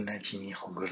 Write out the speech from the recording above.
混乱机密红锅